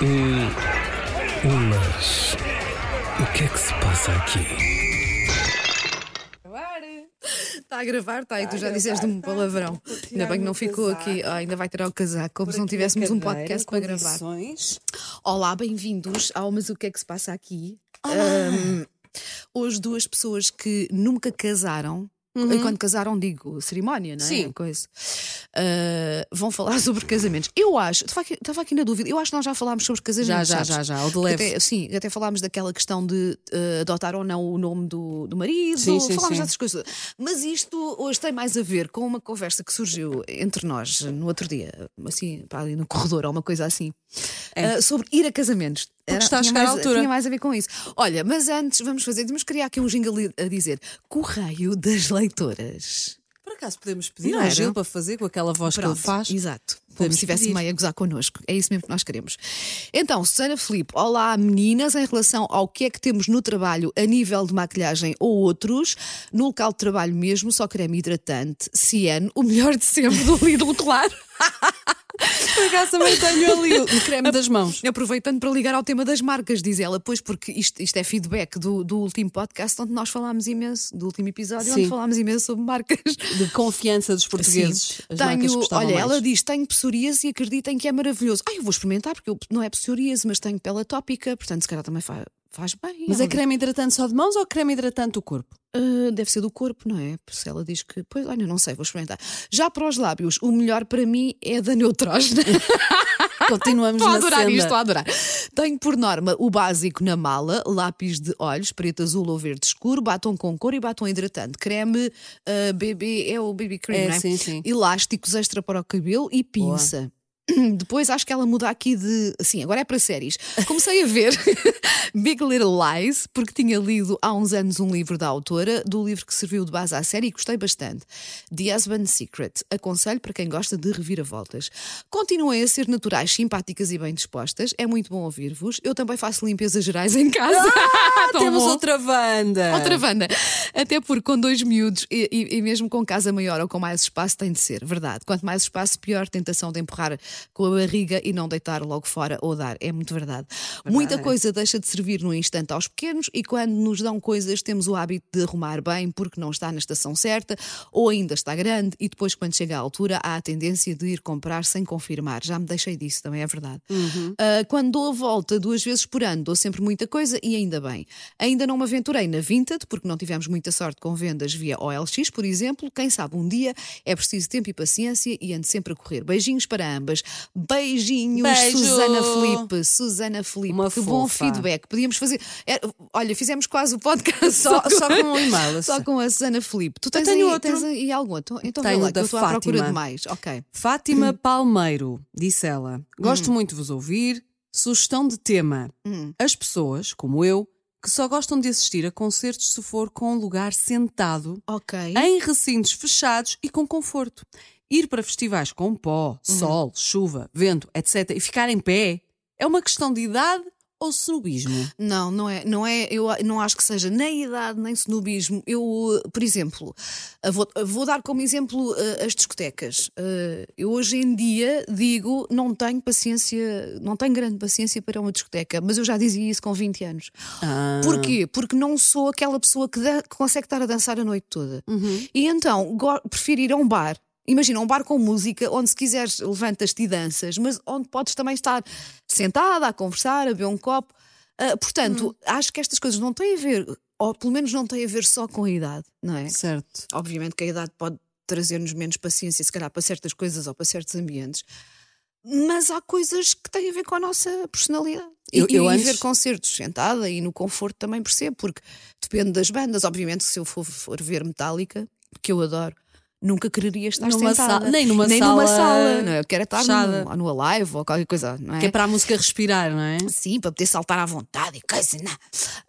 Hum, mas o que é que se passa aqui? Está a gravar, está, e tu já disseste um palavrão. Ainda bem que não ficou aqui, ah, ainda vai tirar o casaco, como se não tivéssemos um podcast para gravar. Olá, bem-vindos ao Mas o que é que se passa aqui? Ahm, hoje, duas pessoas que nunca casaram. E quando casaram, digo cerimónia, não é? Sim. Coisa. Ah, vão falar sobre casamentos. Eu acho, estava aqui, na dúvida, eu acho que nós já falámos sobre casamentos. Já, já, já, já, ao de leve. Até, sim, até falámos daquela questão de eh, adotar ou não o nome do, do marido, Sim, sim, falámos sim. dessas coisas. Mas isto hoje tem mais a ver com uma conversa que surgiu entre nós no outro dia, assim, pá, ali no corredor, ou uma coisa assim, eh, sobre ir a casamentos. Era- está a tinha chegar mais, à altura. Tinha mais a ver com isso. Olha, mas antes vamos fazer, temos que criar aqui um jingle a dizer Correio das Leitoras. Por acaso podemos pedir Não ao era? Gil para fazer com aquela voz que ele Pronto, faz? Exato. Como se estivesse meio a gozar connosco. É isso mesmo que nós queremos. Então, Susana Filipe, olá meninas, em relação ao que é que temos no trabalho a nível de maquilhagem ou outros, no local de trabalho mesmo, só creme hidratante, Ciano, o melhor de sempre do Lidl, claro. Por acaso também tenho ali o creme das mãos. Aproveitando para ligar ao tema das marcas, diz ela, pois porque isto, isto é feedback do, do último podcast onde nós falámos imenso, do último episódio, onde Sim. falámos imenso sobre marcas. De confiança dos portugueses. Tenho, olha, mais. ela diz: tenho psoríase e acreditem que é maravilhoso. Ah, eu vou experimentar, porque eu, não é psoríase, mas tenho pele atópica, portanto, se calhar também faz, faz bem. Mas Ela é creme hidratante só de mãos ou creme hidratante do corpo? Ah, deve ser do corpo, não é? Por se ela diz que. Pois, olha, não sei, vou experimentar. Já para os lábios, o melhor para mim é da Neutrogena. Continuamos Estou a adorar senda. isto, estou a adorar. Tenho por norma o básico na mala, lápis de olhos, preto, azul ou verde escuro, batom com cor e batom hidratante. Creme ah, BB, é o BB cream, É, não é? sim, sim. Elásticos extra para o cabelo e pinça. Depois acho que ela muda aqui de. Sim, agora é para séries. Comecei a ver Big Little Lies, porque tinha lido há uns anos um livro da autora, do livro que serviu de base à série e gostei bastante. The Husband's Secret. Aconselho para quem gosta de reviravoltas. Continuem a ser naturais, simpáticas e bem dispostas. É muito bom ouvir-vos. Eu também faço limpezas gerais em casa. Tão Temos bom. outra banda. Outra banda. Até porque com dois miúdos e, e- e mesmo com casa maior ou com mais espaço tem de ser, verdade. Quanto mais espaço, pior tentação de empurrar com a barriga e não deitar logo fora ou dar. É muito verdade. Muita coisa deixa de servir no instante aos pequenos e quando nos dão coisas temos o hábito de arrumar bem porque não está na estação certa ou ainda está grande e depois quando chega à altura há a tendência de ir comprar sem confirmar. Já me deixei disso, também é verdade. Ah, quando dou a volta duas vezes por ano, dou sempre muita coisa e ainda bem. Ainda não me aventurei na Vinted, porque não tivemos muita sorte com vendas via OLX, por exemplo. Quem sabe um dia é preciso tempo e paciência e ando sempre a correr. Beijinhos para ambas. Beijinhos, Beijo. Susana Felipe. Susana Felipe, Uma que bom fofa. feedback. Podíamos fazer. é, olha, fizemos quase o podcast Só- só com um e-mail, Só assim. com a Susana Felipe. Tu tens, tenho aí, outro. tens aí algum? Então, então vê Tenho lá, da eu estou à procura Fátima. de mais. Ok. Fátima Palmeiro, disse ela. Hum. Gosto muito de vos ouvir. Sugestão de tema. Hum. As pessoas, como eu, que só gostam de assistir a concertos se for com um lugar sentado, Ok. em recintos fechados e com conforto. Ir para festivais com pó, Uhum. sol, chuva, vento, etc. e ficar em pé é uma questão de idade ou snobismo? Não, não é, não é, eu não acho que seja nem idade nem snobismo. Eu, por exemplo, eh, vou, vou dar como exemplo eh, as discotecas. Eh, Eu hoje em dia digo, não tenho paciência, não tenho grande paciência para uma discoteca, mas eu já dizia isso com 20 anos. Ah. Porquê? Porque não sou aquela pessoa que, dá- que consegue estar a dançar a noite toda. E então prefiro ir a um bar. Imagina, um bar com música, onde se quiseres levantas-te e danças, mas onde podes também estar sentada a conversar, a beber um copo. Ah, portanto, acho que estas coisas não têm a ver, ou pelo menos não têm a ver só com a idade, não é? Certo. Obviamente que a idade pode trazer-nos menos paciência, se calhar, para certas coisas ou para certos ambientes. Mas há coisas que têm a ver com a nossa personalidade. E, Eu- eu e antes- ver concertos sentada e no conforto também percebo, porque depende das bandas. Obviamente, se eu for, for ver Metallica, que eu adoro, nunca quereria estar Numa sentada. sala- nem numa numa sala sala. Não, é? eu quero estar no, no Alive ou qualquer coisa, não é? Que é para a música respirar, não é? Sim, para poder saltar à vontade e coisa, não.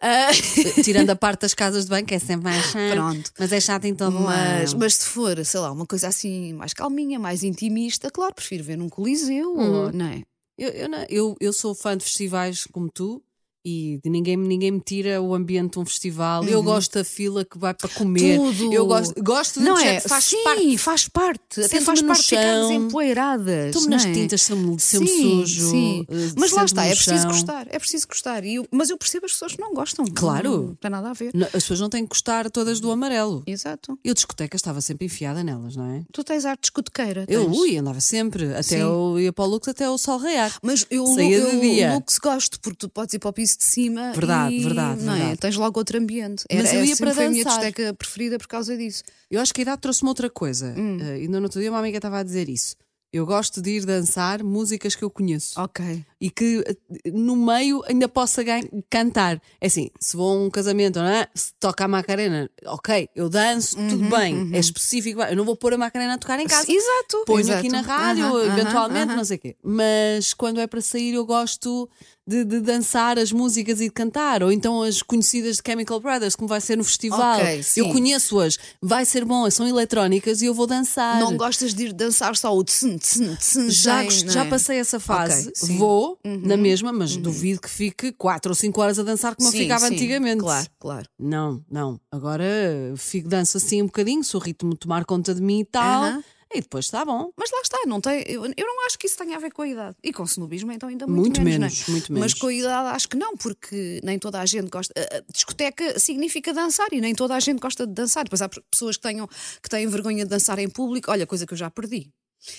Ah, Tirando a parte das casas de banho, que é sempre mais chato. Pronto. Mas é chato em todo Mas, mas se for, sei lá, uma coisa assim mais calminha, mais intimista, claro, prefiro ver num coliseu, Uhum. ou, não é? Eu, eu, não- eu, eu sou fã de festivais como tu E de ninguém, ninguém me tira o ambiente de um festival. Eu gosto da fila que vai para comer. Uhum. Tudo. Eu gosto, gosto de Não é? faz Sim, parte. faz parte. Até faz parte de ficarmos empoeiradas. Estou-me não nas é? tintas, sempre, sempre sim, sujo. Sim. Mas lá está, é preciso chão. gostar. É preciso gostar. E eu- mas eu percebo as pessoas que não gostam. Claro. Não tem nada a ver. Não, As pessoas não têm que gostar todas do amarelo. Exato. Eu discoteca estava sempre enfiada nelas, não é? Tu tens arte discotequeira. Eu tens. ui, andava sempre, até Sim. eu ia para o Lux até o sol raiar. Mas eu, Saía eu, eu Lux gosto, porque tu podes ir para o piso de cima. Verdade, e, verdade, não É? verdade. Tens logo outro ambiente. Mas Era, eu ia para foi a minha dançar. discoteca preferida por causa disso. Eu acho que a idade trouxe-me outra coisa. Hum. Eh, ainda no outro dia uma amiga estava a dizer isso. Eu gosto de ir dançar músicas que eu conheço. Ok. E que eh, no meio ainda possa cantar. É assim, se vou a um casamento, não é? se toca a Macarena, ok, eu danço, tudo Uhum, bem, é específico. Eu não vou pôr a Macarena a tocar em casa. Exato. Ponho exato. aqui na rádio, aham, eventualmente, não sei o quê. Mas quando é para sair, eu gosto de, de dançar as músicas e de cantar. Ou então as conhecidas de Chemical Brothers, como vai ser no festival. Ok, sim. eu conheço-as, vai ser bom, são eletrónicas e eu vou dançar. Não gostas de ir dançar só o tsun, tsun, tsun, Já, já é? passei essa fase, Ok, Uhum. na mesma, mas duvido que fique 4 ou 5 horas a dançar como eu Sim, ficava sim, antigamente. Claro, claro. Não, não. Agora fico danço assim um bocadinho, se o ritmo tomar conta de mim e tal, Aham. e depois está bom. Mas lá está, não tem, eu, eu não acho que isso tenha a ver com a idade. E com o snobismo, então, ainda muito, Muito menos. menos, não é? muito menos. Mas com a idade, acho que não, porque nem toda a gente gosta. a- discoteca significa dançar e nem toda a gente gosta de dançar. Depois há pessoas que, tenham, que têm vergonha de dançar em público. Olha, coisa que eu já perdi.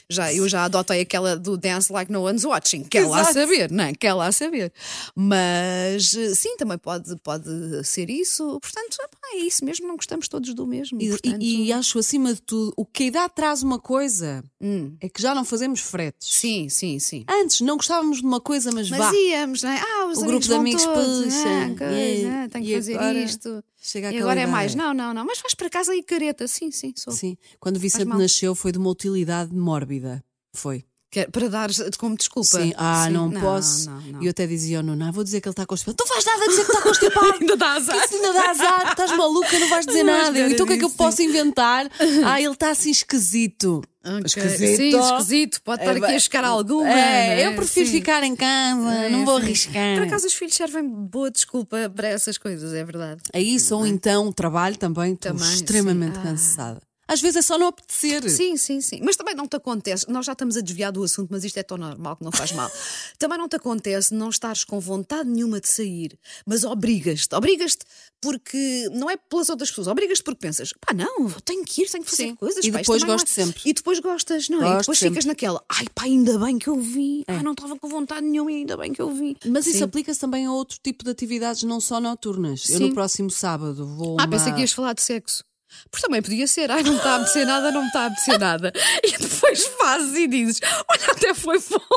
Já, eu já adotei aquela do Dance Like No One's Watching, quer lá Exato. saber, não é? Quer lá saber. Mas sim, também pode, pode ser isso. Portanto, epá, é isso mesmo, não gostamos todos do mesmo. E, portanto, e- e acho acima de tudo, o que a idade traz uma coisa hum, é que já não fazemos fretes. sim, sim, sim. Antes não gostávamos de uma coisa, mas, Mas vá. íamos, não é? Ah, os O grupo de amigos todos, puxa, ah, coisa, e- ah, tenho que fazer agora isto. Chega E agora é mais, não, não, não, mas vais para casa e careta, sim, sim, sou. Sim, quando o Vicente nasceu foi de uma utilidade mórbida. Foi. É para dar como desculpa. Sim, ah, Sim, não, posso. Não, não. E eu até dizia ao Nuno, ah, vou dizer que ele está constipado. Não faz nada a dizer que está constipado. Ainda dá azar. Isso ainda dá azar, estás maluca, não vais dizer Não vais nada. Eu, então o que é que eu posso inventar? Ah, ele está assim esquisito. Ok. Esquisito. Sim, esquisito. Pode estar É, aqui a chegar alguma. É, é? eu prefiro Sim. ficar em casa, É, não vou arriscar. Por acaso os filhos servem boa desculpa para essas coisas, é verdade. É isso, ou então trabalho também, estou Também, extremamente sim. Ah. cansada. Às vezes é só não apetecer. Sim, sim, sim. Mas também não te acontece, nós já estamos a desviar do assunto, mas isto é tão normal que não faz mal. também não te acontece não estares com vontade nenhuma de sair, mas obrigas-te. Obrigas-te porque não é pelas outras pessoas, obrigas-te porque pensas, pá, não, tenho que ir, tenho que fazer Sim. coisas. E pá, depois é- gosto sempre. E depois gostas, não é? E depois sempre. ficas naquela, ai pá, ainda bem que eu vi. Ah, não estava com vontade nenhuma e ainda bem que eu vi. Mas isso Sim. aplica-se também a outro tipo de atividades, não só noturnas. Eu Sim. no próximo sábado vou. Ah, uma- pensei que ias falar de sexo. Porque também podia ser, ai, não me está a apetecer nada, não me está a apetecer nada. E depois fazes e dizes, olha, até foi bom.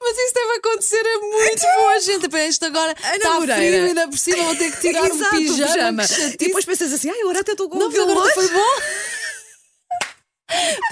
Mas isso deve acontecer a muito boa gente. Pá, Isto agora está frio e ainda por cima vou ter que tirar Exato, um pijama. que E depois pensas assim, ai, agora até estou com Não, um mas agora calor. foi bom.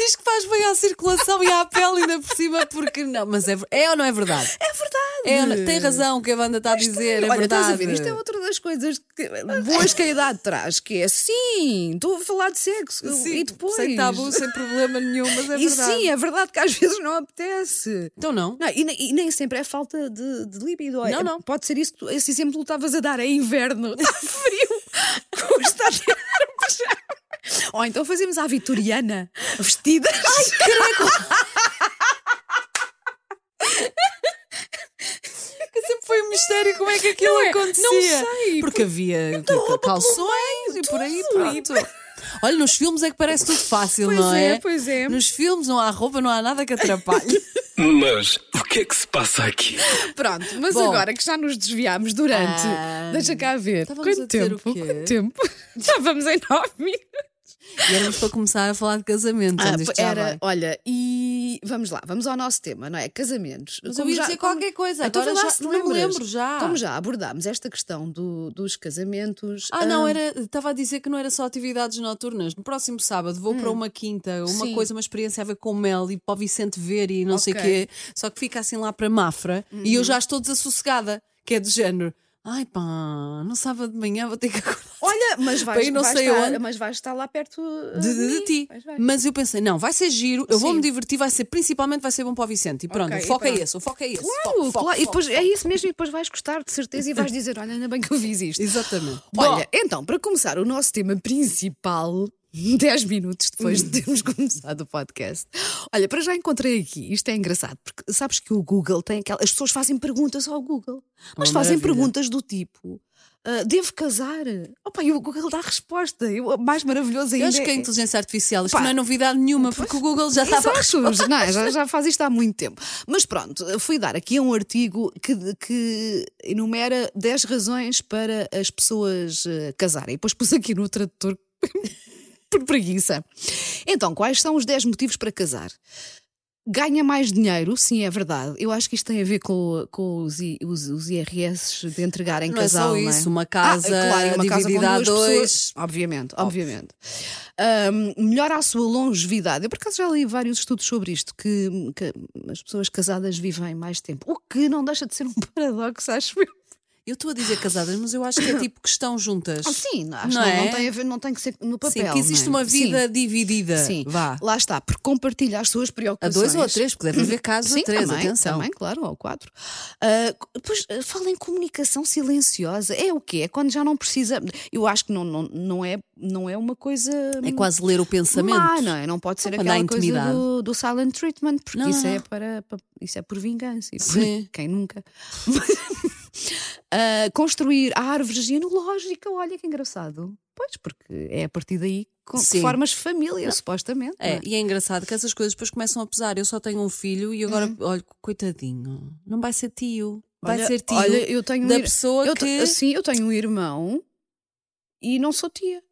Diz que faz bem à circulação e à pele ainda por cima, porque não, mas é, é ou não é verdade? É verdade. É tem razão o que a banda está a dizer, é Olha, estás verdade. a ver, isto é outra das coisas que- boas que a idade traz, que é sim, estou a falar de sexo. Sim, e depois. Sem tabu, sem problema nenhum, mas é e verdade. sim, é verdade que às vezes não apetece. Então não. Não, e, nem- e nem sempre é falta de, de libido. é- Não, não. Pode ser isso, que esse exemplo estavas a dar. É inverno, está frio, custa a. Ou então fazemos à vitoriana, vestidas. Que sempre foi um mistério como é que aquilo Não é? acontecia. Não sei, Porque havia calções e por aí pronto. Olha, nos filmes é que parece tudo fácil, Pois não é? é, pois é. Nos filmes não há roupa, não há nada que atrapalhe. Mas o que é que se passa aqui? Pronto, mas Bom. agora que já nos desviámos durante. Ah, deixa cá ver. Quanto a tempo? Quanto tempo? Já vamos em nove minutos. E éramos para começar a falar de casamento. Ah, já era, olha, e vamos lá, vamos ao nosso tema, não é? Casamentos. Mas eu ia dizer qualquer coisa, Então agora já- te não me lembro já. Como já abordámos esta questão do- dos casamentos. Ah, não, ah, era, estava a dizer que não era só atividades noturnas. No próximo sábado vou para uma quinta, uma Hum. Sim. coisa, uma experiência a ver com mel e para o Vicente ver e não sei o. Uhum. quê. Só que fica assim lá para Mafra e eu já estou desassossegada, que é do género. Ai pá, no sábado de manhã vou ter que acordar Olha, mas vais, Bem, não vais sei estar, onde. mas vais estar lá perto uh, de, de- de ti. Vais, vais. Mas eu pensei, não, vai ser giro, eu vou-me divertir, vai ser principalmente vai ser bom para o Vicente. E pronto, Ok, o foco e é esse, o foco é esse. Claro, Foco, foco, claro. E foco. depois é isso mesmo, e depois vais gostar de certeza e vais dizer: Olha, ainda bem que eu fiz isto. Exatamente. Olha, então, para começar o nosso tema principal, 10 minutos depois de termos começado o podcast. Olha, para já encontrei aqui, isto é engraçado, porque sabes que o Google tem aquela. As pessoas fazem perguntas ao Google, mas Uma fazem maravilha. perguntas do tipo. ah, devo casar? Opa, e o Google dá a resposta. Eu, mais maravilhoso ainda. eu acho que a é- inteligência artificial, isto Pá. não é novidade nenhuma, porque o Google já estava a não, é? já, já faz isto há muito tempo. Mas pronto, fui dar aqui um artigo que, que enumera 10 razões para as pessoas eh, casarem. E depois pus aqui no tradutor por preguiça. Então, quais são os 10 motivos para casar? Ganha mais dinheiro, sim, é verdade. Eu acho que isto tem a ver com, com os, os, os IRS de entregar em Não é casal. só não é? isso, uma Ah, casa claro, e uma casa com dividida a duas dois. pessoas. Obviamente, obviamente. Ahm, melhora a sua longevidade. Eu, por acaso, já li vários estudos sobre isto, que, que as pessoas casadas vivem mais tempo. O que não deixa de ser um paradoxo, acho eu. Eu estou a dizer casadas, mas eu acho que é tipo que estão juntas. Ah, Sim, acho Não que não, é? não tem a ver, não tem que ser no papel. Sim, que existe não é? uma vida Sim. dividida. Sim, Vá. lá está, porque compartilha as suas A preocupações. dois ou a três, porque deve haver casos Sim, a três, também, atenção. também, claro, ou quatro. Ah, depois ah, fala em comunicação silenciosa. É o quê? É quando já não precisa. Eu acho que não, não, não, é, não é uma coisa. É quase ler o pensamento. Má, não é? Não pode ser há aquela coisa do, do silent treatment, porque Não, isso, não, É não. para, para- isso é por vingança. E por- Sim. Quem nunca? Ah, construir a árvore genealógica, olha que engraçado. Pois, porque é a partir daí que formas família, supostamente. não É, e é engraçado que essas coisas depois começam a pesar. Eu só tenho um filho e agora, Hum. olha, coitadinho, não vai ser tio. Vai Olha- ser tio olha, eu tenho um da ir- pessoa eu que. te- Sim, eu tenho um irmão e não sou tia.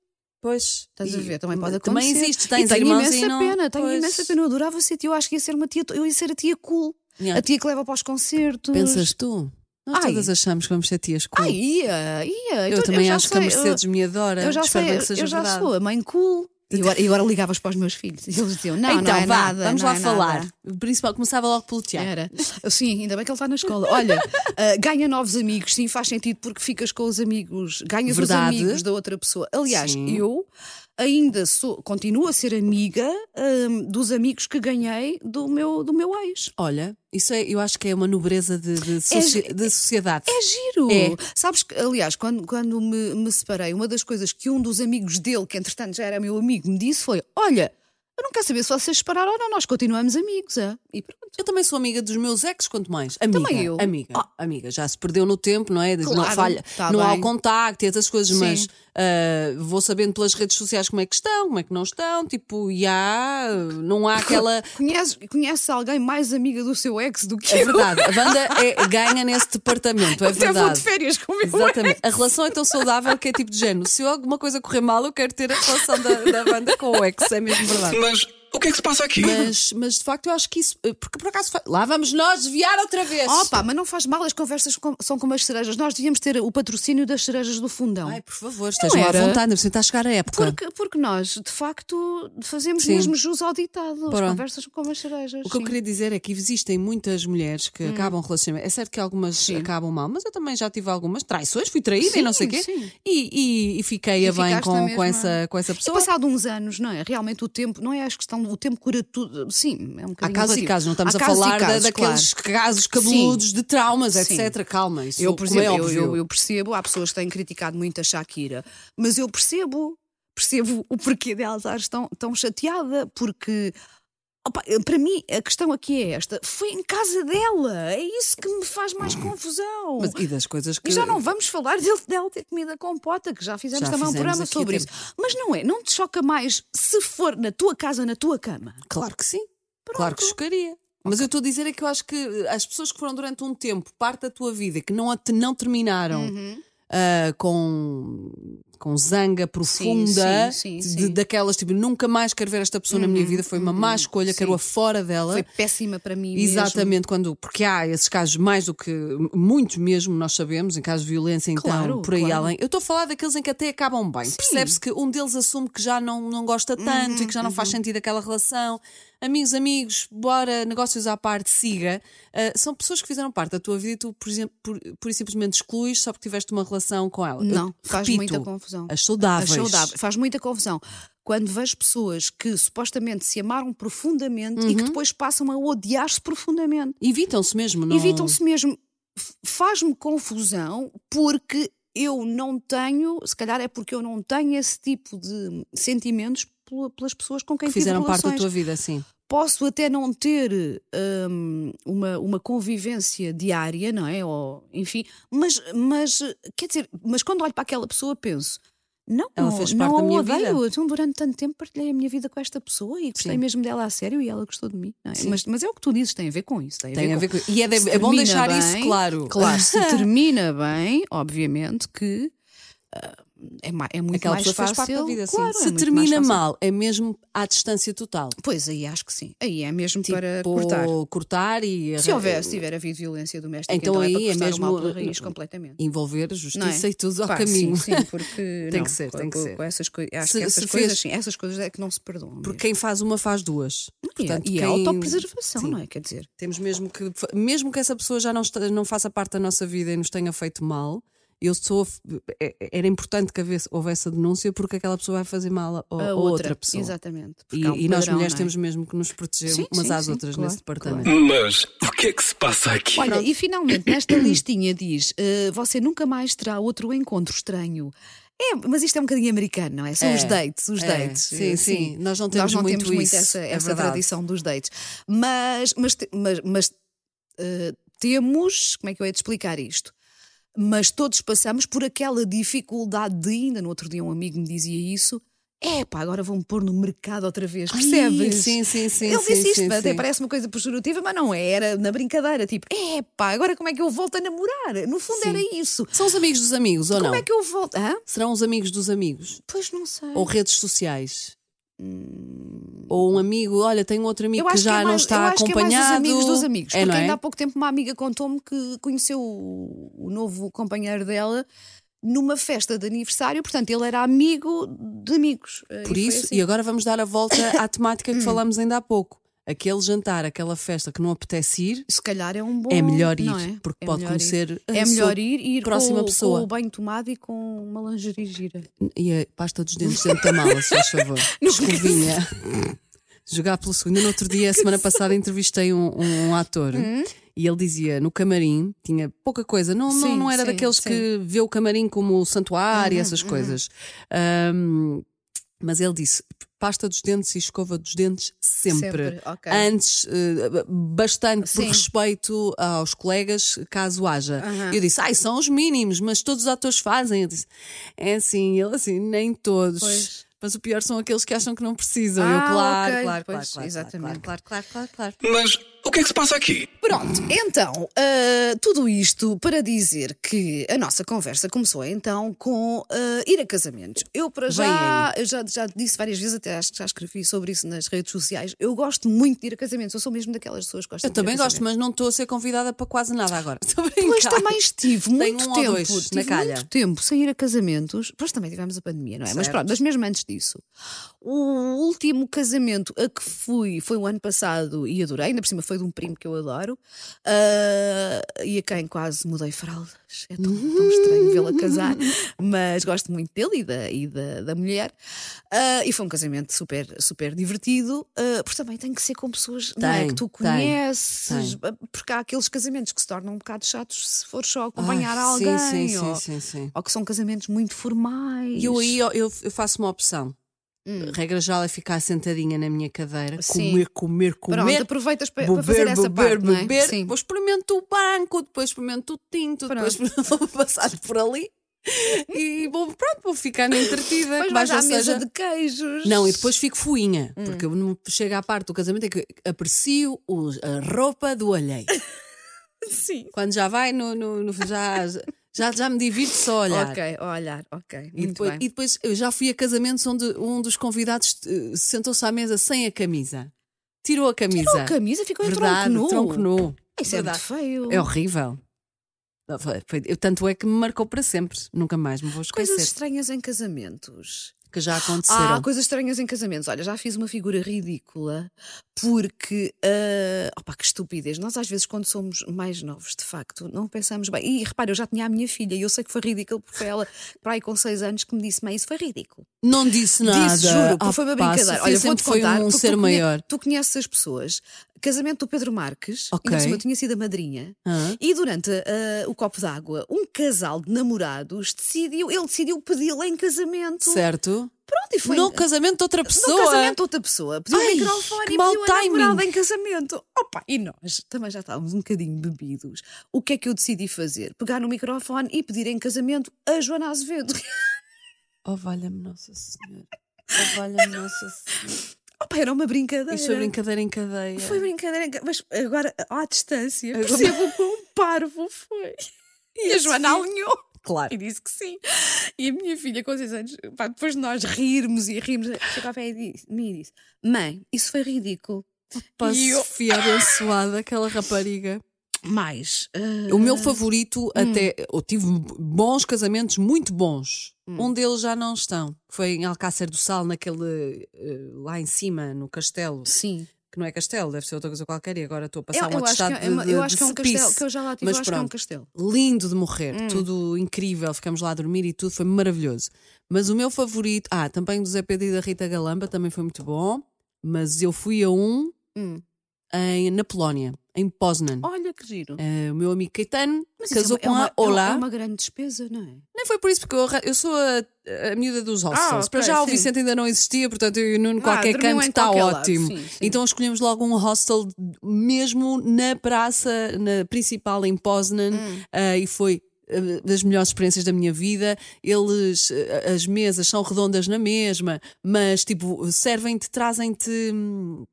Pois. Estás a e- ver? Também pode acontecer. Também existe. E Tens tenho irmãos imensa e não... pena, tenho Pois. imensa pena. Eu adorava ser tia. Eu acho que ia ser uma tia. Eu ia ser a tia cool. Yeah. A tia que leva para os concertos. Pensas tu? Nós Ai. todas achamos que vamos ser tias cool. Ah, ia, ia. eu Então, também já acho que a sei, Mercedes me adora. Eu, eu já Espero sei, bem que seja eu já verdade. sou a mãe cool. E agora, e agora ligavas para os meus filhos e eles diziam: Não, então, não é vá, nada. vamos lá é falar. nada." Principal, começava logo pelo Tiago. Era. Sim, ainda bem que ele está na escola. Olha, ah, ganha novos amigos, sim, faz sentido porque ficas com os amigos, ganhas Verdade. os amigos da outra pessoa. Aliás, Sim. eu ainda sou, continuo a ser amiga ahm, dos amigos que ganhei do meu, do meu ex. Olha, isso é, eu acho que é uma nobreza de, de, soci- de sociedade. É giro! É. Sabes que, aliás, quando, quando me, me separei, uma das coisas que um dos amigos dele, que entretanto já era meu amigo, me disse foi: Olha, eu não quero saber se vocês separaram ou não, nós continuamos amigos. É? E pronto. Eu também sou amiga dos meus ex, quanto mais. Amiga, Também eu. Amiga, amiga. Já se perdeu no tempo, não é? não Claro, falha, tá não há o contacto e essas coisas, Sim. mas ah, vou sabendo pelas redes sociais como é que estão, como é que não estão. Tipo, já não há aquela. Conheces, conheces alguém mais amiga do seu ex do que É eu? verdade, a banda é- ganha nesse departamento, é Até vou de verdade. férias com o meu Exatamente. A relação é tão saudável que é tipo de género. Se alguma coisa correr mal, eu quero ter a relação da, da banda com o ex, é mesmo verdade. Mas o que é que se passa aqui? Mas, mas de facto eu acho que isso. Porque por acaso. Lá vamos nós desviar outra vez. Opa, mas não faz mal, as conversas com- são como as cerejas. Nós devíamos ter o patrocínio das cerejas do fundão. Ai, por favor, estejam à vontade, você está a chegar a época. Porque, porque nós, de facto, fazemos Sim. mesmo jus ao ditado. As Pronto. conversas como as cerejas. O que eu sim. Hum. queria dizer é que existem muitas mulheres que acabam relacionamento. É certo que algumas acabam mal, mas eu também já tive algumas traições, fui traída Sim, e não sei o quê. sim. E, e, e fiquei E a bem com, com, essa, com essa E pessoa. passado uns anos, não é? Realmente o tempo, não é a questão, o tempo cura tudo. Sim, é um Há bocadinho casos e casos, não estamos Há a casos falar da- casos, daqueles claro. casos cabeludos de traumas, Sim. etc. Calma, isso Eu, por como exemplo, é eu, eu, eu percebo, há pessoas que têm criticado muito a Shakira, mas eu percebo, percebo o porquê dela estar tão, tão chateada, porque. Opa, para mim, a questão aqui é esta: foi em casa dela, é isso que me faz mais confusão. Mas- e das coisas que. E já não vamos falar dele, dela ter comido a compota, que já fizemos Já também um fizemos programa aqui sobre isso. Mas não é, não te choca mais se for na tua casa, na tua cama. Claro que sim. Claro que chocaria. Mas eu estou a dizer é que eu acho que as pessoas que foram durante um tempo parte da tua vida e que não, a te- não terminaram Uhum. ah, com, com zanga profunda, sim, de- sim. daquelas tipo, nunca mais quero ver esta pessoa na minha vida, foi uma má escolha, quero-a fora dela. Foi péssima para mim mesmo. Exatamente, quando, porque há esses casos mais do que muitos mesmo, nós sabemos, em casos de violência, então Claro, por aí claro. além. Eu estou a falar daqueles em que até acabam bem. Percebe-se que um deles assume que já não, não gosta tanto e que já não Uhum, faz sentido aquela relação. Amigos, amigos, bora, negócios à parte, siga. Ah, são pessoas que fizeram parte da tua vida e tu, por exemplo, por, por e simplesmente excluís só porque tiveste uma relação com ela. Não, Eu faz repito, muita confusão. As saudáveis. As saudáveis. Faz muita confusão. Quando vejo pessoas que supostamente se amaram profundamente e que Uhum. depois passam a odiar-se profundamente. Evitam-se mesmo, não Evitam-se mesmo. Faz-me confusão porque eu não tenho, se calhar é porque eu não tenho esse tipo de sentimentos pela- pelas pessoas com quem Fizeram parte da tua vida, sim. Posso até não ter hum, uma, uma convivência diária, não é? Ou, enfim, mas, mas quer dizer, mas quando olho para aquela pessoa penso. Não, Ela não, fez não parte da a minha odeio. vida. Então, durante tanto tempo partilhei a minha vida com esta pessoa e gostei Sim. mesmo dela a sério e ela gostou de mim. não é? Mas, mas é o que tu dizes, tem a ver com isso. Tem a Tem ver a com- ver com. E é, de- é bom deixar bem, isso claro. Claro, se termina bem, obviamente que ah, é, é muito Aquela mais pessoa fácil. fez parte da vida, claro, é Se mais termina mal, é mesmo à distância total. Pois aí acho que sim. Aí é mesmo para Tipo, cortar. cortar e Se houver, se tiver havido violência doméstica, Então então, aí é é para mesmo, o raiz completamente. envolver justiça Não é? e tudo ao Pá, caminho. Sim, sim, porque Tem não, que ser, com- tem que com- ser. com essas coi- acho Se- que essas coisas, fez- sim, essas coisas é que não se perdoam. Porque quem faz uma faz duas. Portanto, e é quem- autopreservação, Sim. não é? Quer dizer, Temos mesmo que, mesmo que essa pessoa já não, esta- não faça parte da nossa vida e nos tenha feito mal, eu sou, é- era importante que houvesse, houvesse a denúncia porque aquela pessoa vai fazer mal a, a a outra, pessoa. Exatamente. E, um e nós padrão, mulheres não é? temos mesmo que nos proteger Sim, umas sim, às sim, outras claro, nesse departamento. Mas o que é que se passa aqui? Olha, e finalmente nesta listinha diz: eh, você nunca mais terá outro encontro estranho. É, mas isto é um bocadinho americano, não é? São É, os dates, os é, dates. sim, eh, sim. Nós não temos muito temos muito isso, essa, é essa tradição dos dates. Mas, mas, mas, mas, eh, temos. Como é que eu ia te explicar isto? Mas todos passamos por aquela dificuldade de ainda. No outro dia, um amigo me dizia isso. É pá, agora vão-me pôr no mercado outra vez, percebes? sim, sim, sim, Ele disse isto, sim, até sim. parece uma coisa pejorativa, mas não é, era na brincadeira, tipo, é pá, agora como é que eu volto a namorar? No fundo Sim. era isso. São os amigos dos amigos, ou Como não? é que eu volto? Hã? Serão os amigos dos amigos? Pois não sei. Ou redes sociais? Ou um amigo, olha, tem outro amigo que acho já que é não mais, está eu acho acompanhado. que é mais os amigos dos amigos. É, porque não é? ainda há pouco tempo uma amiga contou-me que conheceu o, o novo companheiro dela numa festa de aniversário, portanto ele era amigo de amigos. Eh, Por e isso, assim. e agora vamos dar a volta à temática que falamos ainda há pouco. Aquele jantar, aquela festa que não apetece ir, se calhar é um bom. é melhor ir, não é? porque É pode melhor ir. conhecer a É melhor ir e ir próxima com, pessoa. com o banho tomado e com uma lingerie gira. E a pasta dos dentes dentro da mala, se faz favor. Escovinha. Jogar pelo segundo. No outro dia, a semana passada, entrevistei um, um ator e ele dizia no camarim, tinha pouca coisa, não, não, Sim, não era sim, daqueles sim. que vê o camarim como santuário e essas coisas. Ahm, mas ele disse: pasta dos dentes e escova dos dentes sempre. Sempre, ok. Antes, eh, bastante por Sim. respeito aos colegas, caso haja. Aham. Eu disse: ai, são os mínimos, mas todos os atores fazem. Eu disse: é assim, ele assim, nem todos. Pois. Mas o pior são aqueles que acham que não precisam. Ah, eu, claro, ok. claro, Pois, claro, claro, exatamente. Claro, claro, claro, claro. Mas o que é que se passa aqui? Pronto, então, ah, tudo isto para dizer que a nossa conversa começou então com ah, ir a casamentos. Eu, para já, eu já, já disse várias vezes, até acho que já escrevi sobre isso nas redes sociais. Eu gosto muito de ir a casamentos, eu sou mesmo daquelas pessoas que gostam Eu de ir a também gosto, casamentos. mas não estou a ser convidada para quase nada agora. A Pois brincar. também estive muito um tempo, dois na calha. muito tempo sem ir a casamentos. Depois também tivemos a pandemia, não é? Mas Certo. pronto, mas mesmo antes disso. O último casamento a que fui foi o ano passado e adorei, ainda por cima foi de um primo que eu adoro. ah, e a quem quase mudei fraldas. É tão, tão estranho vê-la casar, mas gosto muito dele e da, e da, da mulher. Ah, e foi um casamento super, super divertido, ah, porque também tem que ser com pessoas é, Tem, que tu tem, conheces, porque há aqueles casamentos que se tornam um bocado chatos se for só acompanhar Ai, alguém. Sim, sim, ou, sim, ou que são casamentos muito formais. E eu aí eu- eu faço uma opção. Regra geral é ficar sentadinha na minha cadeira, Hum. Sim. comer, comer, comer. Pronto, aproveitas para, para beber, fazer essa beber, parte, é? beber, Sim. depois experimento o banco, depois experimento o tinto, depois vou passar por ali e vou, pronto, vou ficar entretida. Vais à ou mesa seja- de queijos. Não, e depois fico fuinha, Hum. porque eu não chega à parte do casamento é que aprecio os- a roupa do alheio. Sim. Quando já vai no, no- no- já, Já, já me divirto só a olhar. Ok, a olhar, ok. E Muito depois, bem. e depois eu já fui a casamentos onde um dos convidados eh, sentou-se à mesa sem a camisa. Tirou a camisa. Tirou a camisa, ficou em Verdade, tronco nu. tronco nu. Isso é muito feio. É horrível. Foi- foi- eu- tanto é que me marcou para sempre. Nunca mais me vou esquecer. Coisas estranhas em casamentos. Que já aconteceram. Ah, coisas estranhas em casamentos. Olha, já fiz uma figura ridícula porque. ah, opa, que estupidez. Nós, às vezes, quando somos mais novos, de facto, não pensamos bem. E repara, eu já tinha a minha filha e eu sei que foi ridículo porque foi ela, para aí com seis anos, que me disse: Mãe, isso foi ridículo. Não disse nada. Disse, juro, Ah, foi uma pá, brincadeira. Olha, vou-te foi contar. um ser tu maior. Tu conheces as pessoas. Casamento do Pedro Marques, Ok. por cima eu tinha sido a madrinha. Hã? E durante ah, o copo d'água, um casal de namorados decidiu, ele decidiu pedi-la em casamento. Certo? Pronto, e foi No casamento de outra pessoa. no casamento de outra pessoa. Pediu Ai, o microfone e pediu a namorada em casamento. Opa, e nós também já estávamos um bocadinho bebidos. O que é que eu decidi fazer? Pegar no microfone e pedir em casamento a Joana Azevedo. Oh, valha-me Nossa Senhora. Oh, valha-me Nossa Senhora. Opa, era uma brincadeira. Isto foi brincadeira em cadeia. Foi brincadeira, em ca- mas agora à distância Agora- percebo o quão parvo foi. E a esse Joana alinhou. Claro. E disse que sim. E a minha filha, com 6 anos, pá, depois de nós rirmos e rirmos, chegou ao pé e disse, me disse: Mãe, isso foi ridículo. Pá, E eu- Sofia abençoada, aquela rapariga. Mais. ah, O meu favorito, até. Eu tive bons casamentos, muito bons. Um deles já não estão. Foi em Alcácer do Sal, naquele. eh, lá em cima, no castelo. Sim. Que não é castelo, deve ser outra coisa qualquer. E agora estou a passar Eu, um eu acho que, atestado é, de, de- eu acho de que é um castelo, que eu já lá tive, Mas eu acho que é um pronto. castelo. lindo de morrer, Hum. tudo incrível, ficamos lá a dormir e tudo foi maravilhoso. Mas o meu favorito, ah, também do Zé Pedro e da Rita Galamba, também foi muito bom. Mas eu fui a um Hum. Em, na Polónia, em Poznan. Olha que giro. Eh, o meu amigo Caetano Mas isso casou é com uma, a Olá. É uma grande despesa, não é? Nem foi por isso, porque eu, arran- eu sou a, a miúda dos hostels. Ah, ok, Para já o sim. Vicente ainda não existia, portanto eu e o Nuno, Ah, qualquer dormiu canto em está qualquer lado, ótimo. sim, sim. Então escolhemos logo um hostel mesmo na praça na principal em Poznan Hum. eh, e foi eh, das melhores experiências da minha vida. Eles, as mesas são redondas na mesma, mas tipo, servem-te, trazem-te. hum,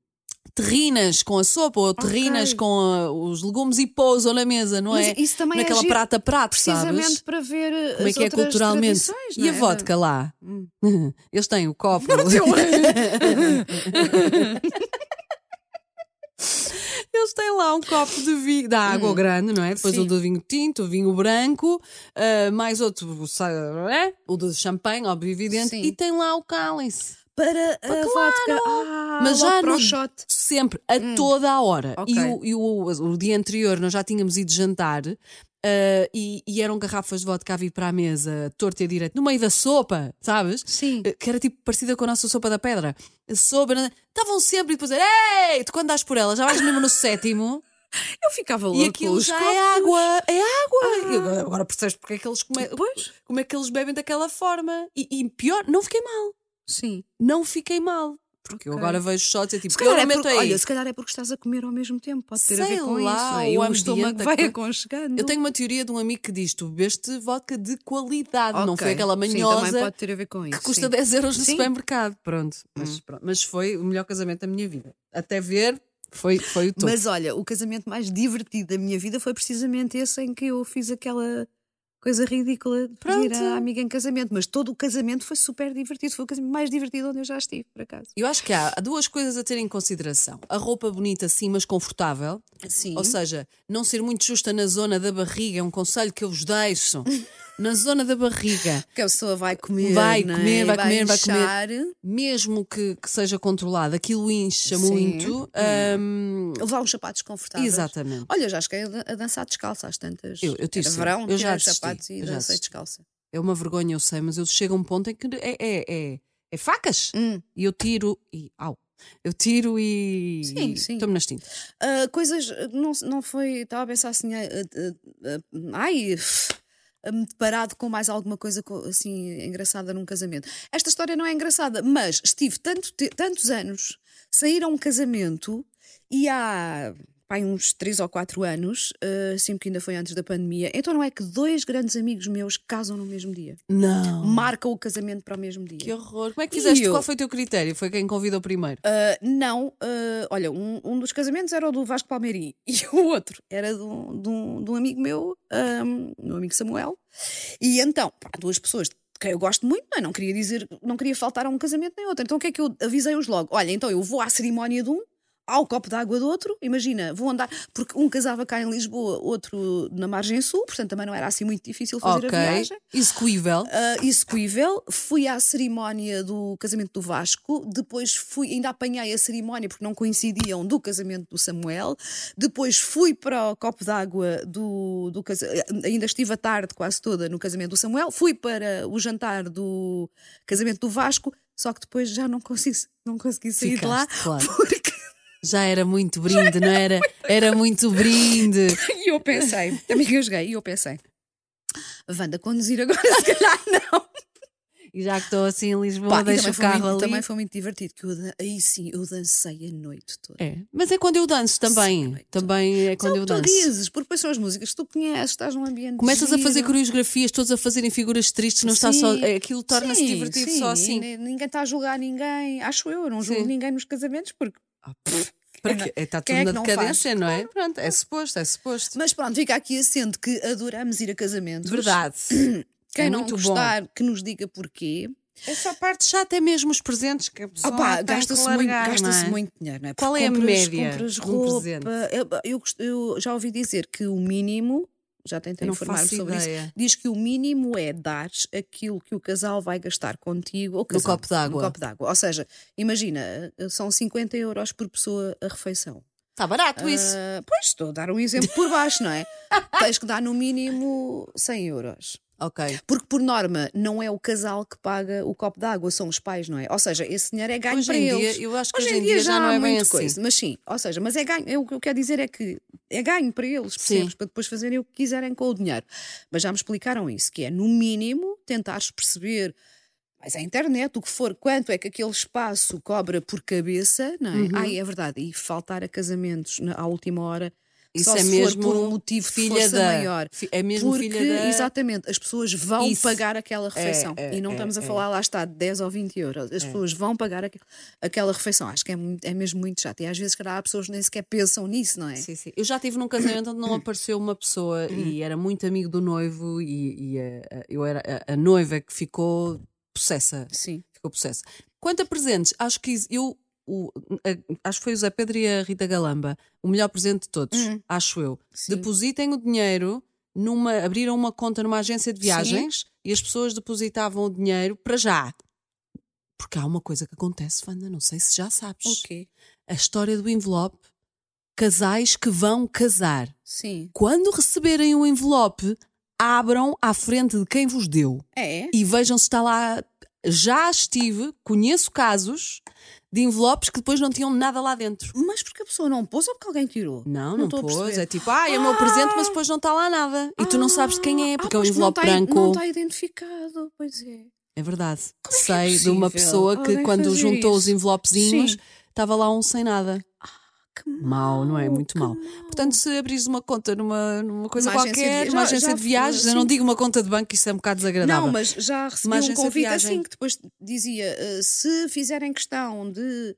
Terrinas com a sopa ou terrinas com a- os legumes e pousam na mesa, não Mas é? isso também é Naquela giro, prata prato, Precisamente sabes? para ver uh, Como é que é culturalmente? E a é? vodka lá? Eles têm o copo. Eles têm lá um copo de vinho, da água grande, não é? Depois Hum. Sim. o do vinho tinto, o vinho branco, ah, mais outro, o é? o do champanhe, óbvio, evidente, Sim. e tem lá o cálice. Para a vodka. Ah, Mas já para no- o shot. Sempre, a toda a hora. Hum. Ok. E, o, e o, o dia anterior nós já tínhamos ido jantar. ah, e, e eram garrafas de vodka a vir para a mesa, torta e direito, no meio da sopa, sabes? Sim. Eh, que era tipo parecida com a nossa sopa da pedra. Sopa, né? estavam sempre e depois ei, tu quando dás por ela, já vais mesmo no sétimo Eu ficava louco. e aquilo já copos. é água, é água. E agora, agora percebes porque é que eles come... Pois. como é que eles bebem daquela forma. E, e pior, não fiquei mal, Sim. não fiquei mal. Porque eu Ok. agora vejo shots e é tipo, Se calhar, eu é não porque, aí. olha, se calhar é porque estás a comer ao mesmo tempo. Pode ter a Sei ver com lá, isso. não é? O o estômago a vai aconchegando. Eu tenho uma teoria de um amigo que diz: tu bebeste vodka de qualidade, não Ok. foi aquela Sim, também manhosa pode ter a ver com isso. que custa sim. 10 euros no Sim. supermercado. Pronto. Mas, pronto. Mas foi o melhor casamento da minha vida. Até ver, foi, foi o topo. Mas olha, o casamento mais divertido da minha vida foi precisamente esse em que eu fiz aquela coisa ridícula de pedir Pronto. a amiga em casamento. Mas todo o casamento foi super divertido. Foi o casamento mais divertido onde eu já estive, por acaso. Eu acho que há duas coisas a ter em consideração. A roupa bonita, sim, mas confortável. Sim. Ou seja, não ser muito justa na zona da barriga é um conselho que eu vos deixo. na zona da barriga, que a pessoa vai comer. Vai não é? comer, vai comer, vai comer. inchar. mesmo que, que seja controlado, aquilo incha Sim. muito. hum, Levar uns sapatos confortáveis. exatamente. Olha, já cheguei a dan- a dançar descalça às tantas. Eu- eu tive Era verão, Eu já os sapatos e dancei descalça. É uma vergonha, eu sei, mas eu chego a um ponto em que é, é, é, é facas. Hum. E eu tiro e. Au! Eu tiro e. Sim, sim. Estou-me nas tintas. Ah, coisas, não, não foi. Estava a pensar assim. ah, ah, ai. Deparado com mais alguma coisa co- assim engraçada num casamento. Esta história não é engraçada, mas estive tanto tantos anos sem ir a um casamento e há pá, uns 3 ou 4 anos, uh, sempre que ainda foi antes da pandemia. Então não é que dois grandes amigos meus casam no mesmo dia. Não. Marcam o casamento para o mesmo dia. Que horror. Como é que fizeste? eu? Qual foi o teu critério? Foi quem convidou primeiro? Uh, não, uh, olha, um, um dos casamentos era o do Vasco Palmeiri e o outro era de um, de um- de um amigo meu, um, meu amigo Samuel. E então, pá, duas pessoas de quem eu gosto muito, não, é? não queria dizer, não queria faltar a um casamento nem outro. Então o que é que eu avisei-os logo? Olha, então eu vou à cerimónia de um. Ao copo d'água do outro, imagina, vou andar, porque um casava cá em Lisboa, outro na margem sul, portanto também não era assim muito difícil fazer ok. a viagem. Execuível. Uh, execuível. Fui à cerimónia do casamento do Vasco, depois fui, ainda apanhei a cerimónia porque não coincidiam do casamento do Samuel, depois fui para o copo d'água do, do casa- ainda estive a tarde quase toda no casamento do Samuel, fui para o jantar do casamento do Vasco, só que depois já não consegui, não consegui sair de lá Ficaste, claro. porque Já era muito brinde, não era? Era muito brinde. e eu pensei, também engasguei, e eu pensei. Wanda, conduzir agora, se calhar não. E já que estou assim em Lisboa, Pá, deixo o carro muito, ali. também foi muito divertido, que eu aí sim eu dancei a noite toda. É. Mas é quando eu danço também. Sim, também é quando eu que tu danço. dizes, porque depois são as músicas que tu conheces, estás num ambiente. Começas a fazer giro. coreografias, todos a fazerem figuras tristes, não está Sim. só. é, Aquilo torna-se divertido sim, só assim. ni- Ninguém está a julgar ninguém, acho eu, eu não julgo ninguém nos casamentos, porque. Para Quem quê? Está quem tudo é que na não decadência, não é? Pronto, é suposto, é suposto. Mas pronto, fica aqui assento que adoramos ir a casamentos. Verdade. Quem É não muito bom. gostar, que nos diga porquê. Essa parte chata é mesmo os presentes que a pessoa Opa, tem gasta-se que muito, largar, gasta-se não é? muito dinheiro, não é? Qual Porque é a compras- média compras de um roupa. presente? Eu, eu gost- eu já ouvi dizer que o mínimo, já tentei informar-me sobre ideia. isso, diz que o mínimo é dar aquilo que o casal vai gastar contigo. Ou casal, copo d'água. No copo d'água. Ou seja, imagina, são 50 euros por pessoa a refeição. Está barato isso. Ah, pois, estou a dar um exemplo por baixo, não é? Tens que dar no mínimo 100 euros. Ok. Porque, por norma, não é o casal que paga o copo d'água, são os pais, não é? Ou seja, esse dinheiro é ganho Hoje para em dia, eles. eu acho que hoje em dia já não há é bem muito assim. coisa, mas sim, ou seja, mas é ganho. é o que eu quero dizer é que é ganho para eles, percebes? Para depois fazerem o que quiserem com o dinheiro. Mas já me explicaram isso, que é no mínimo tentares perceber. Mas a internet, o que for, quanto é que aquele espaço cobra por cabeça, não é? Uhum. Ai, é verdade. E faltar a casamentos na, à última hora, Isso só é se mesmo for por um motivo de filha força da- maior. é mesmo Porque, filha da- exatamente, as pessoas vão Isso. pagar aquela refeição. é, e não é, estamos a é. falar, lá está, de 10 ou 20 euros. As pessoas vão pagar aqu- aquela refeição. Acho que é, muito- é mesmo muito chato. E às vezes, calhar, há pessoas que nem sequer pensam nisso, não é? Sim, sim. Eu já estive num casamento onde não apareceu uma pessoa e era muito amigo do noivo e, e a, a- eu era a, a noiva que ficou possessa. Sim. Ficou possessa. Quanto a presentes, acho que eu o- a- acho que foi o Zé Pedro e a Rita Galamba o melhor presente de todos, acho eu. Sim. Depositem o dinheiro numa abriram uma conta numa agência de viagens e as pessoas depositavam o dinheiro para já. Porque há uma coisa que acontece, Wanda, não sei se já sabes. O quê? A história do envelope. Casais que vão casar. Sim. Quando receberem o envelope, abram à frente de quem vos deu É? e vejam se está lá. Já estive, conheço casos de envelopes que depois não tinham nada lá dentro. Mas porque a pessoa não pôs ou porque alguém tirou? Não, não, a pôs. É tipo, ah, é o meu presente, mas depois não está lá nada. E tu não sabes de quem é, Ah, porque é um envelope não está, branco. Não está identificado, pois é. É verdade. é é Sei de uma pessoa que alguém quando juntou os isso? envelopezinhos Sim. estava lá um sem nada. Que Mau, não é? Muito mau. Portanto, se abris uma conta numa, numa coisa Uma agência de qualquer, vi- numa já- agência já de viagens, eu não digo uma conta de banco, isso é um bocado desagradável. Não, mas já recebi Uma um agência de convite assim que depois dizia: eh, se fizerem questão de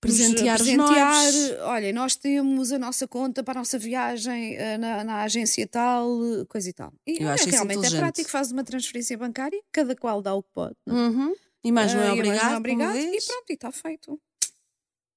Presentear nos os presentear, noivos. olha, nós temos a nossa conta para a nossa viagem eh, na, na agência tal, eh, coisa e tal. E Eu olha, acho realmente é prático, faz uma transferência bancária, cada qual dá o que pode. não é? Uhum. E mais não é Ah, e mais obrigado, não é obrigado, e pronto, e está feito.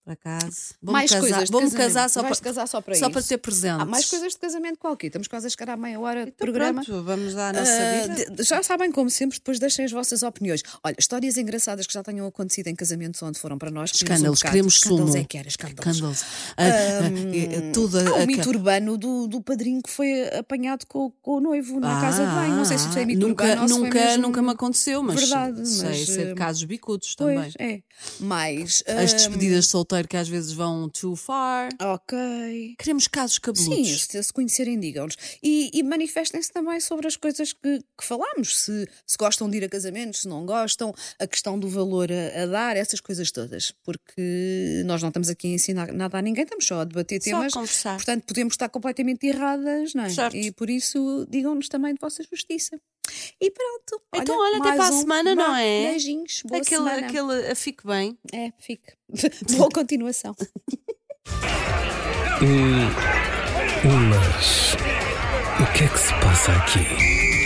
Por acaso. Vou-me mais casar, coisas casamento. casar só para, casar só para só isso. para ter presentes. Há mais coisas de casamento qualquer. Estamos quase a chegar à meia hora de Então programa. pronto, vamos à nossa Ah, vida. já sabem, como sempre, depois deixem as vossas opiniões. Olha, histórias engraçadas que já tenham acontecido em casamentos onde foram para nós. Escândalos, um queremos escândalos sumo. é que era, escândalos. Escândalos. Ah, ah, tudo a- Há a- o mito urbano do, do padrinho que foi apanhado com, com o noivo na casa de banho. Não sei se isto é mito Ah, nunca, urbano foi nunca, mesmo nunca me aconteceu, mas verdade, sei, mas, sei de eh, casos bicudos Pois, também. é. Mas. As ah, despedidas de solteiro que às vezes vão too far. Ok. Queremos casos Sim, cabeludos. se, se conhecerem, digam-nos. E, e manifestem-se também sobre as coisas que, que falámos. Se, se gostam de ir a casamentos, se não gostam, a questão do valor a, a dar, essas coisas todas. Porque nós não estamos aqui a ensinar nada a ninguém, estamos só a debater Só a temas. conversar. Portanto, podemos estar completamente erradas, não é? Certo. E por isso, digam-nos também de vossa justiça. E pronto. Então, olha, até mais para a um- semana, não é? Beijinhos, boa aquele, semana. aquele, a fique bem. É, fique. boa continuação. Mas. O que é que se passa aqui?